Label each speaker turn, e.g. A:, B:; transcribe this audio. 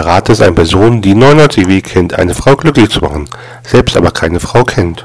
A: Berater es eine Person, die 99 Wege kennt, eine Frau glücklich zu machen, selbst aber keine Frau kennt.